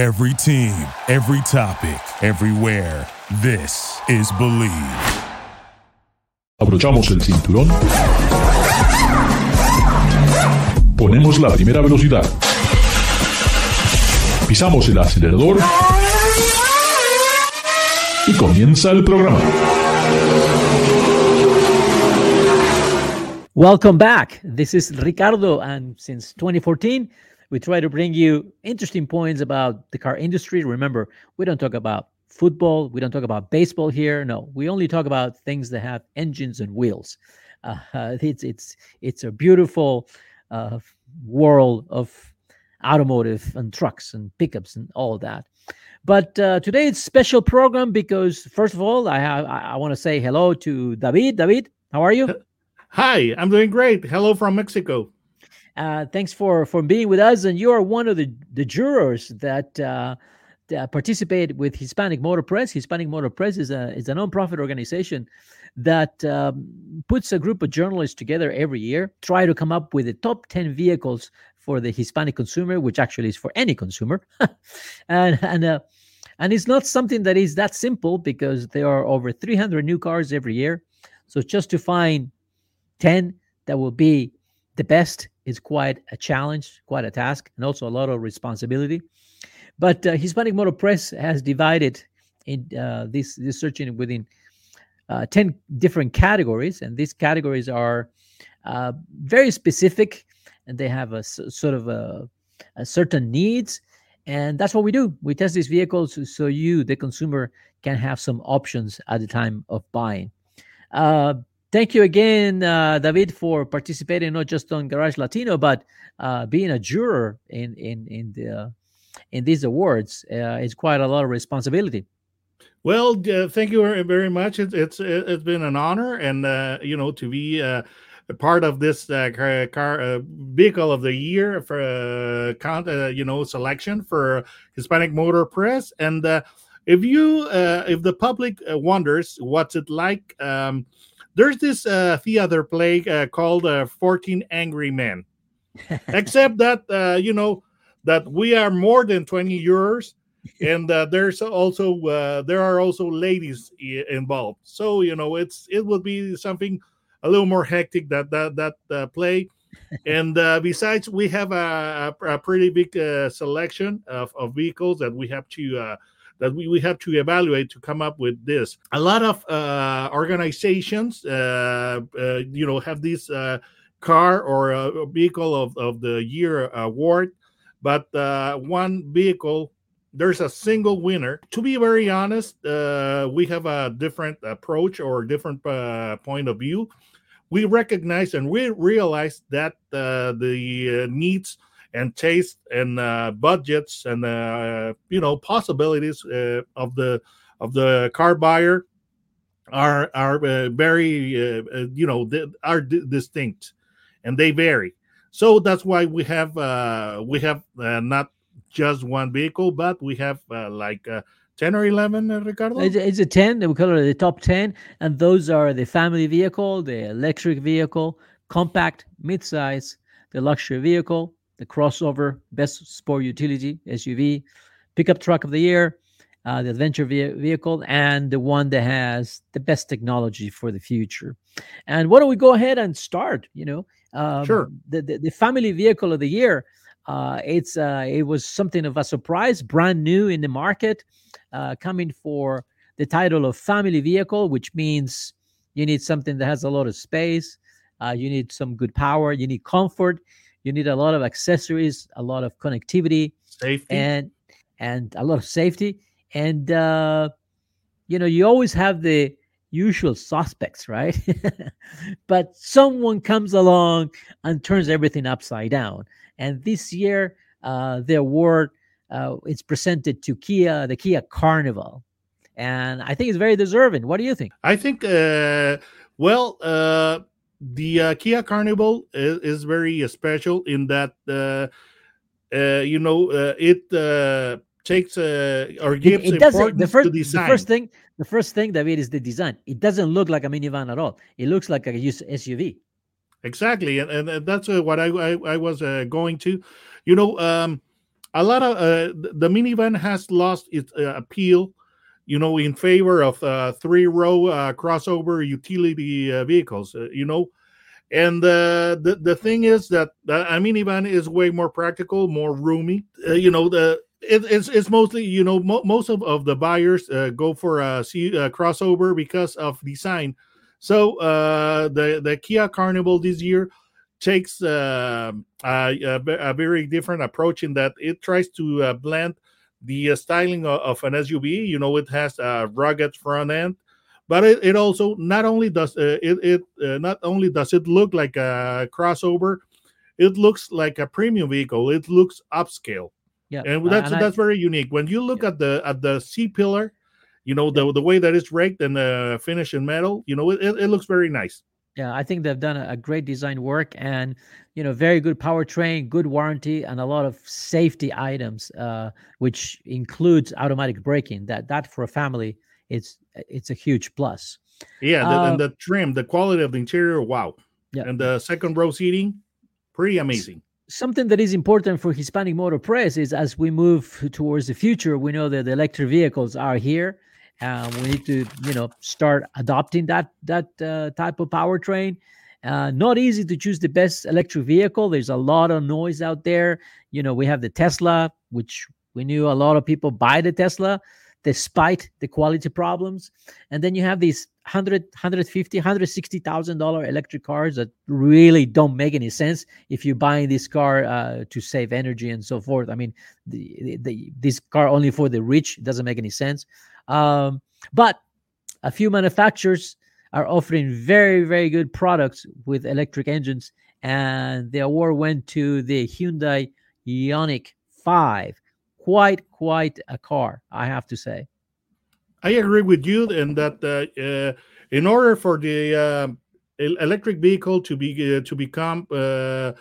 Every team, every topic, everywhere. This is Bleav. Abrochamos el cinturón. Ponemos la primera velocidad. Pisamos el acelerador. Y comienza el programa. Welcome back. This is Ricardo, and since 2014, we try to bring you interesting points about the car industry. Remember, we don't talk about football, we don't talk about baseball here. No, we only talk about things that have engines and wheels. Uh, it's it's it's a beautiful uh, world of automotive and trucks and pickups and all that. But uh, today it's special program because first of all, I have I, I want to say hello to David. David, how are you? Hi, I'm doing great. Hello from Mexico. Uh, thanks for for being with us, and you are one of the the jurors that. Uh, participate with Hispanic Motor Press. Hispanic Motor Press is a is a nonprofit organization that um, puts a group of journalists together every year, try to come up with the top ten vehicles for the Hispanic consumer, which actually is for any consumer, and and uh, and it's not something that is that simple because there are over 300 new cars every year. So just to find 10 that will be the best is quite a challenge, quite a task, and also a lot of responsibility. But uh, Hispanic Motor Press has divided in uh, this this searching within uh, ten different categories, and these categories are uh, very specific, and they have a sort of a, a, certain needs, and that's what we do. We test these vehicles so you, the consumer, can have some options at the time of buying. Uh, thank you again, uh, David, for participating not just on Garage Latino, but uh, being a juror in in in the in these awards. Uh, it's quite a lot of responsibility. Well, uh, thank you very much. It's it's it's been an honor, and uh, you know to be a part of this car, car vehicle of the year for count you know selection for Hispanic Motor Press and. if you, if the public wonders what's it like, um, there's this uh, theater play uh, called uh, 14 Angry Men. Except that, uh, you know, that we are more than 20 years and uh, there's also uh, there are also ladies involved so you know it's it would be something a little more hectic that that that uh, play and uh, besides we have a, a pretty big uh, selection of, of vehicles that we have to uh, that we, we have to evaluate to come up with this. A lot of uh, organizations, uh, uh, you know, have this uh, car or vehicle of, of the year award, but uh, one vehicle, there's a single winner. To be very honest, uh, we have a different approach or different point of view. We recognize and we realize that the needs and taste and uh, budgets and uh, you know possibilities uh, of the of the car buyer are are uh, very uh, uh, you know are d- distinct and they vary. So that's why we have we have not just one vehicle but we have like 10 or 11 ricardo? It's, it's a 10 we call it the top 10 and those are the family vehicle the electric vehicle compact midsize the luxury vehicle the crossover, best sport utility SUV, pickup truck of the year, uh, the adventure ve- vehicle, and the one that has the best technology for the future. And why don't we go ahead and start? You know, um, sure. The, the, the family vehicle of the year. Uh, it's uh, it was something of a surprise, brand new in the market, uh, coming for the title of family vehicle, which means you need something that has a lot of space, uh, you need some good power, you need comfort, you need a lot of accessories, a lot of connectivity, safety, and and a lot of safety. And uh, you know, you always have the usual suspects, right? but someone comes along and turns everything upside down. And this year, uh, the award uh, is presented to Kia, the Kia Carnival, and I think it's very deserving. What do you think? I think, uh, well, uh, the uh, Kia Carnival is, is very uh, special in that uh, uh, you know uh, it uh, takes or gives it, it doesn't, the first, The first thing, the first thing, David, is the design. It doesn't look like a minivan at all. It looks like a SUV. Exactly, and, and that's what I I, I was going to. You know, um, a lot of uh, the minivan has lost its uh, appeal you know in favor of uh, three row uh, crossover utility uh, vehicles uh, you know? And the the thing is that a minivan is way more practical more roomy you know the it, it's it's mostly you know mo- most of, of the buyers go for a, C, crossover because of design. So the the Kia Carnival this year takes uh, a, a, very different approach in that it tries to uh, blend the uh, styling of, of, an SUV. You know, it has a rugged front end, but it, it also not only does uh, it, it uh, not only does it look like a crossover, it looks like a premium vehicle. It looks upscale. Yeah, and that's and that's I, very unique. When you look yeah. at the at the C pillar, you know the the way that it's raked and uh, finished in metal, you know it, it looks very nice. Yeah, I think they've done a, great design work and you know very good powertrain, good warranty, and a lot of safety items, uh, which includes automatic braking. That that for a family, it's it's a huge plus. Yeah, the, uh, and the trim, the quality of the interior, wow. Yeah, and the second row seating, pretty amazing something that is important for Hispanic Motor Press is as we move towards the future, we know that the electric vehicles are here. Uh, we need to, you know, start adopting that that uh, type of powertrain. Uh, not easy to choose the best electric vehicle. There's a lot of noise out there. You know, we have the Tesla, which we knew a lot of people buy the Tesla despite the quality problems. And then you have these 100, 150, 160,000 dollar electric cars that really don't make any sense if you're buying this car uh, to save energy and so forth. I mean, the, the, this car only for the rich doesn't make any sense. Um, but a few manufacturers are offering very, very good products with electric engines. And the award went to the Hyundai Ioniq 5. Quite, quite a car, I have to say. I agree with you in that uh, uh, in order for the uh, electric vehicle to be uh, to become uh,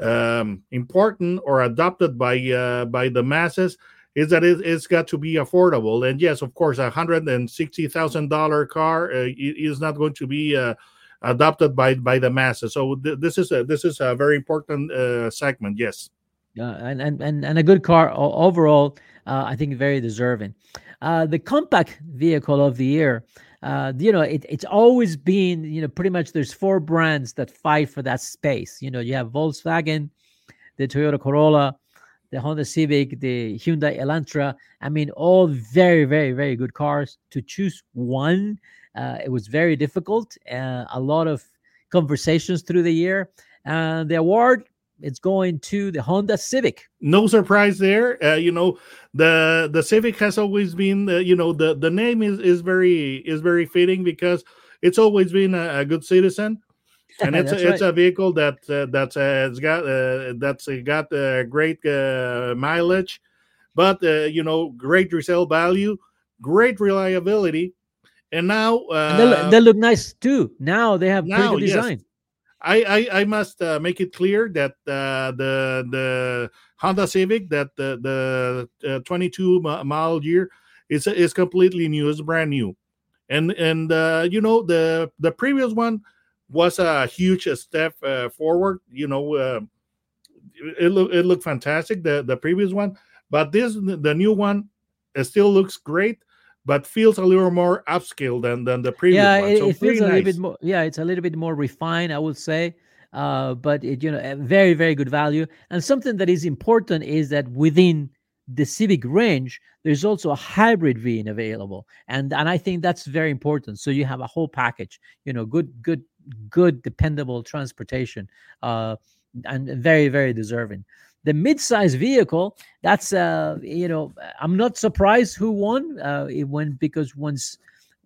um, important or adopted by uh, by the masses, is that it, has got to be affordable. And yes, of course, a hundred and sixty thousand dollar car uh, is not going to be uh, adopted by by the masses. So th- this is a this is a very important uh, segment. Yes. Yeah, and, and and and a good car overall. Uh, I think very deserving. Uh, the compact vehicle of the year. Uh, you know, it, it's always been, you know, pretty much there's four brands that fight for that space. You know, you have Volkswagen, the Toyota Corolla, the Honda Civic, the Hyundai Elantra. I mean, all very, very, very good cars. To choose one, uh, it was very difficult. Uh, a lot of conversations through the year. And the award it's going to the Honda Civic. No surprise there. Uh, you know, the the Civic has always been, uh, you know, the the name is is very is very fitting because it's always been a, a good citizen and it's a, it's right. a vehicle that uh, that's uh, it's got uh, that's uh, got uh, great uh, mileage, but uh, you know great resale value, great reliability, and now and they, look, they, look nice too. Now they have now, pretty good design. Yes. I, I, I must make it clear that the the Honda Civic that the the 22 mile year is is completely new. It's brand new, and and you know the the previous one was a huge step uh, forward. You know, uh, it look it looked fantastic the the previous one, but this the new one still looks great, but feels a little more upscale than than the previous yeah, one. It, so it feels nice. a little bit more. Yeah, it's a little bit more refined, I would say. Uh, but it, you know, very very good value. And something that is important is that within the Civic range, there's also a hybrid being available, and and I think that's very important. So you have a whole package, you know, good good good, dependable transportation, uh, and very, very deserving. The mid-size vehicle, that's uh, you know, I'm not surprised who won. Uh, it went because once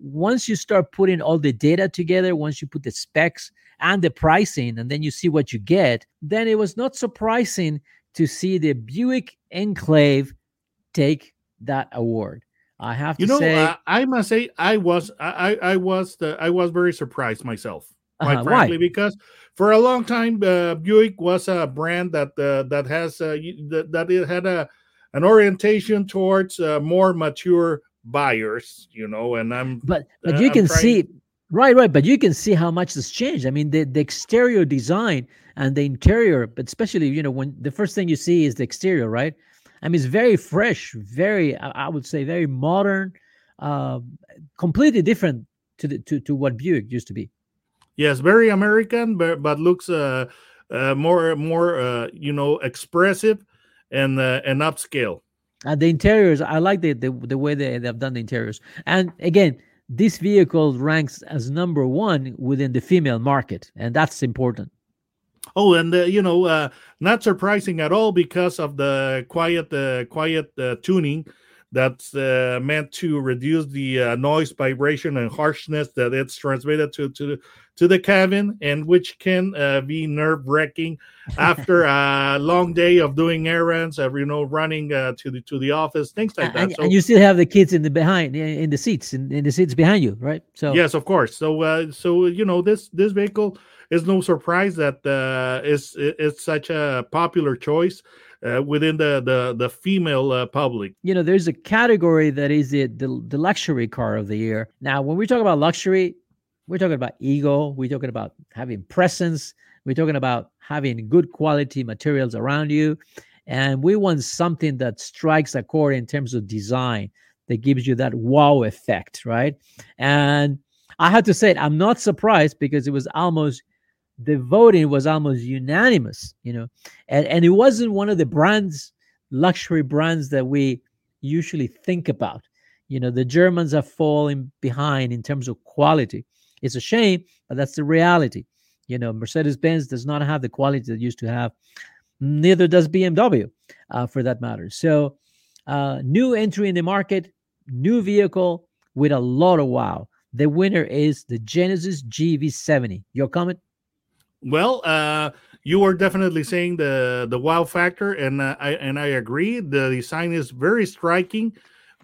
once you start putting all the data together, once you put the specs and the pricing, and then you see what you get, then it was not surprising to see the Buick Enclave take that award. I have to you know, say, uh, I must say, I was, I, I was, the, I was very surprised myself quite uh-huh. frankly, Why? because for a long time, uh, Buick was a brand that uh, that has uh, that, that it had a an orientation towards uh, more mature buyers, you know. And I'm but but uh, you can trying... see right, right. But you can see how much has changed. I mean, the the exterior design and the interior, but especially you know when the first thing you see is the exterior, right? I mean, it's very fresh, very, I would say, very modern, uh, completely different to the to, to what Buick used to be. Yes, very American, but but looks uh, uh more more uh, you know expressive and uh, and upscale. And the interiors, I like the the, the way they they've done the interiors. And again, this vehicle ranks as number one within the female market, and that's important. Oh, and uh, you know, uh, not surprising at all because of the quiet, uh, quiet uh, tuning that's uh, meant to reduce the uh, noise, vibration, and harshness that it's transmitted to to to the cabin, and which can uh, be nerve wracking after a long day of doing errands, of you know, running uh, to the to the office, things like that. And, so, and, you still have the kids in the behind in the seats in, in the seats behind you, right? So yes, of course. So uh, so you know this this vehicle is no surprise that uh, it's it's such a popular choice uh, within the the the female uh, public. You know, there's a category that is the, the the luxury car of the year. Now, when we talk about luxury, we're talking about ego. We're talking about having presence. We're talking about having good quality materials around you, and we want something that strikes a chord in terms of design that gives you that wow effect, right? And I have to say, it, I'm not surprised because it was almost the voting was almost unanimous, you know, and, and it wasn't one of the brands, luxury brands that we usually think about. You know, the Germans are falling behind in terms of quality. It's a shame, but that's the reality. You know, Mercedes Benz does not have the quality that used to have. Neither does BMW, uh, for that matter. So, uh, new entry in the market, new vehicle with a lot of wow. The winner is the Genesis GV70. Your comment? Well, uh, you were definitely saying the the wow factor, and uh, I and I agree. The design is very striking,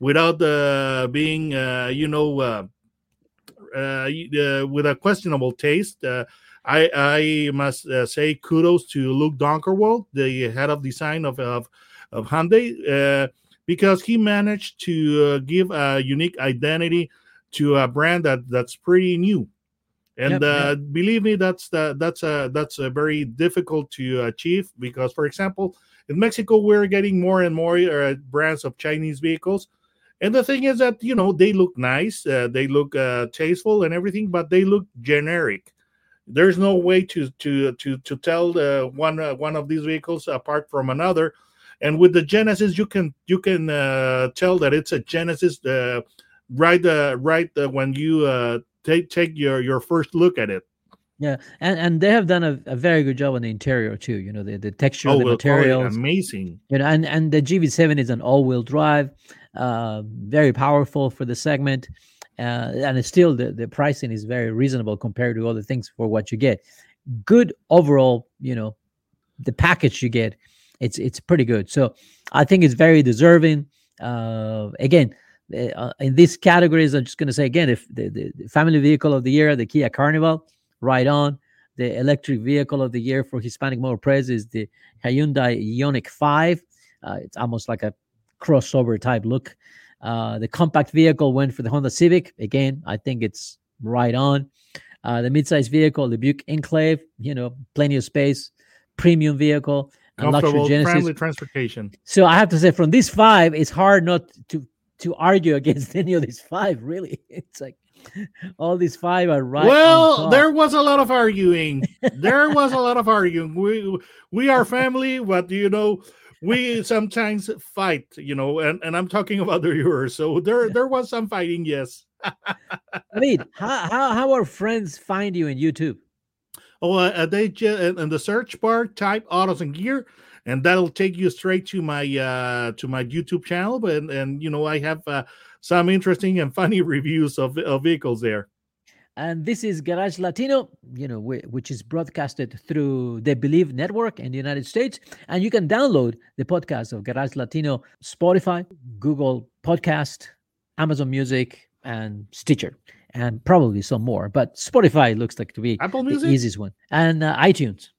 without the being, uh, you know, uh, uh, uh, with a questionable taste. Uh, I I must uh, say kudos to Luc Donckerwolke, the head of design of of, of Hyundai, uh, because he managed to uh, give a unique identity to a brand that that's pretty new and yep, uh, yep. believe me that's the, that's a that's a very difficult to achieve because for example in mexico we're getting more and more uh, brands of chinese vehicles and the thing is that you know they look nice uh, they look uh, tasteful and everything but they look generic there's no way to to to to tell uh, one uh, one of these vehicles apart from another and with the genesis you can you can tell that it's a genesis right right when you take take your your first look at it. Yeah, and and they have done a, a very good job on the interior too. You know, the, the texture oh, of the materials, amazing. You know, and and the GV7 is an all-wheel drive, uh, very powerful for the segment, uh, and still the the pricing is very reasonable compared to other things for what you get. Good overall, you know, the package you get, it's it's pretty good. So I think it's very deserving. Uh, again, uh, in these categories, I'm just going to say again, if the, the, the, family vehicle of the year, the Kia Carnival, right on. The electric vehicle of the year for Hispanic Motor Press is the Hyundai Ioniq 5. Uh, it's almost like a crossover type look. Uh, the compact vehicle went for the Honda Civic. Again, I think it's right on. Uh, the midsize vehicle, the Buick Enclave, you know, plenty of space, premium vehicle, and luxury Genesis. friendly transportation. So I have to say, from these five, it's hard not to to argue against any of these five. Really, it's like all these five are right. Well, there was a lot of arguing. there was a lot of arguing. We we are family, but you know, we sometimes fight. You know, and, and I'm talking about the viewers. So there there was some fighting. Yes. I mean, how, how how our friends find you in YouTube? Oh, uh, they just in the search bar type autos and gear and that'll take you straight to my uh to my youtube channel but and, and you know i have uh, some interesting and funny reviews of, of vehicles there and this is Garage Latino, you know, which is broadcasted through the Bleav Network in the United States. And you can download the podcast of Garage Latino, Spotify, Google Podcast, Amazon Music, and Stitcher, and probably some more. But Spotify looks like to be Apple Music? the easiest one, and uh, iTunes.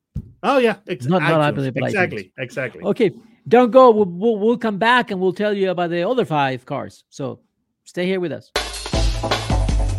Oh yeah, not not exactly, exactly. Okay, don't go. We'll, we'll, we'll come back and we'll tell you about the other five cars. So stay here with us.